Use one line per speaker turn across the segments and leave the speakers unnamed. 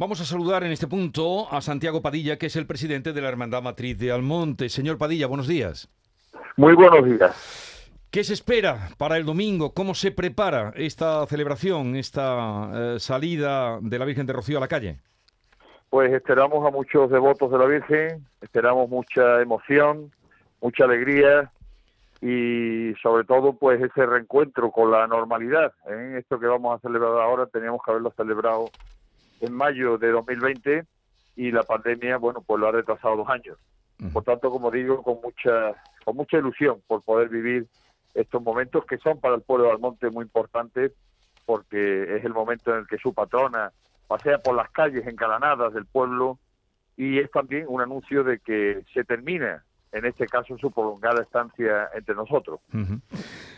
Vamos a saludar en este punto a Santiago Padilla, que es el presidente de la Hermandad Matriz de Almonte. Señor Padilla, buenos días.
Muy buenos días.
¿Qué se espera para el domingo? ¿Cómo se prepara esta celebración, esta eh, salida de la Virgen de Rocío a la calle?
Pues esperamos a muchos devotos de la Virgen, esperamos mucha emoción, mucha alegría y sobre todo pues ese reencuentro con la normalidad. En ¿eh? esto que vamos a celebrar ahora teníamos que haberlo celebrado en mayo de 2020 y la pandemia, bueno, pues lo ha retrasado dos años. Por tanto, como digo, con mucha, con mucha ilusión por poder vivir estos momentos que son para el pueblo de Almonte muy importantes porque es el momento en el que su patrona pasea por las calles encalanadas del pueblo y es también un anuncio de que se termina en este caso su prolongada estancia entre nosotros.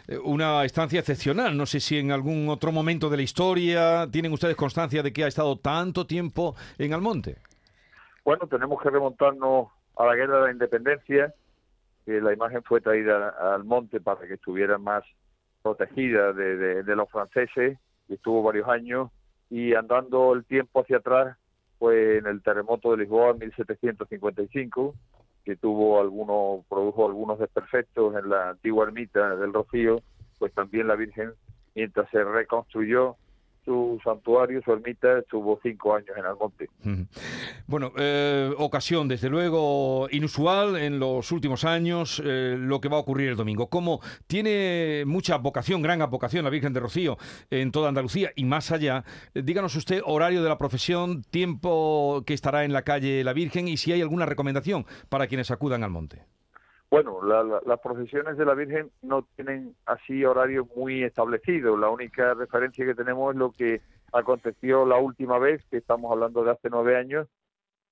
Eh, una estancia excepcional. No sé si en algún otro momento de la historia tienen ustedes constancia de que ha estado tanto tiempo en Almonte.
Bueno, tenemos que remontarnos a la guerra de la independencia, que la imagen fue traída al monte para que estuviera más protegida de, de los franceses, y estuvo varios años, y andando el tiempo hacia atrás, pues en el terremoto de Lisboa en 1755, que tuvo algunos, produjo algunos desperfectos en la antigua ermita del Rocío, pues también la Virgen, mientras se reconstruyó, su santuario, su ermita, estuvo cinco años en Almonte.
Bueno, eh, ocasión desde luego inusual en los últimos años eh, lo que va a ocurrir el domingo. Como tiene mucha vocación, gran vocación la Virgen de Rocío en toda Andalucía y más allá, eh, díganos usted horario de la profesión, tiempo que estará en la calle la Virgen y si hay alguna recomendación para quienes acudan al monte.
Bueno, las procesiones de la Virgen no tienen así horario muy establecido. La única referencia que tenemos es lo que aconteció la última vez, que estamos hablando de hace nueve años.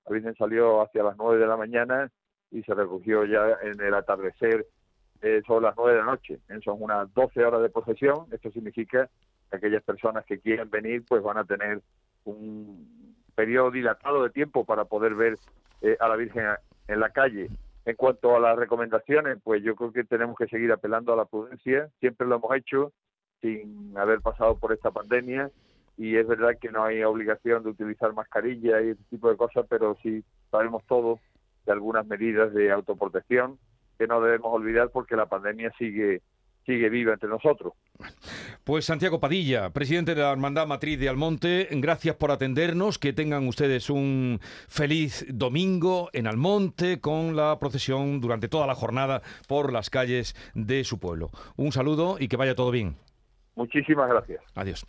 La Virgen salió hacia las nueve de la mañana y se recogió ya en el atardecer eh, sobre las nueve de la noche. Son unas doce horas de procesión. Esto significa que aquellas personas que quieren venir pues van a tener un periodo dilatado de tiempo para poder ver eh, a la Virgen en la calle. En cuanto a las recomendaciones, pues yo creo que tenemos que seguir apelando a la prudencia. Siempre lo hemos hecho sin haber pasado por esta pandemia y es verdad que no hay obligación de utilizar mascarilla y ese tipo de cosas, pero sí sabemos todos de algunas medidas de autoprotección que no debemos olvidar porque la pandemia sigue sigue viva entre nosotros.
Pues Santiago Padilla, presidente de la Hermandad Matriz de Almonte, gracias por atendernos, que tengan ustedes un feliz domingo en Almonte con la procesión durante toda la jornada por las calles de su pueblo. Un saludo y que vaya todo bien.
Muchísimas gracias.
Adiós.